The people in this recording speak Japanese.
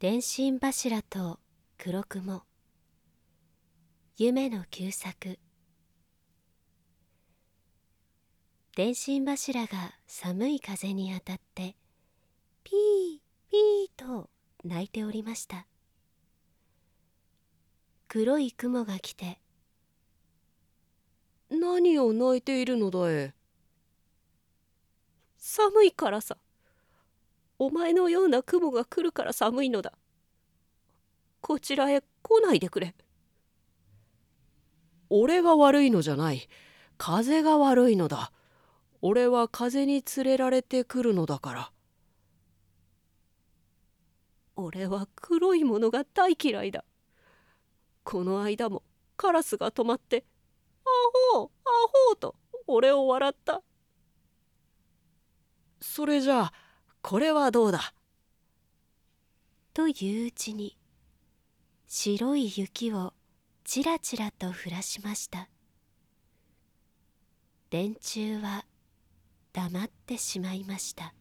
電信柱と黒雲。夢の旧作。電信柱が寒い風に当たってピーピーと鳴いておりました。黒い雲が来て「何を泣いているのだえ」寒いからさお前のような雲が来るから寒いのだ。こちらへ来ないでくれ。俺が悪いのじゃない。風が悪いのだ。俺は風に連れられてくるのだから。俺は黒いものが大嫌いだ。この間もカラスが止まって「アホーアホー」と俺を笑った。それじゃあこれはどうだ？といううちに白い雪をちらちらと降らしました。電柱は黙ってしまいました。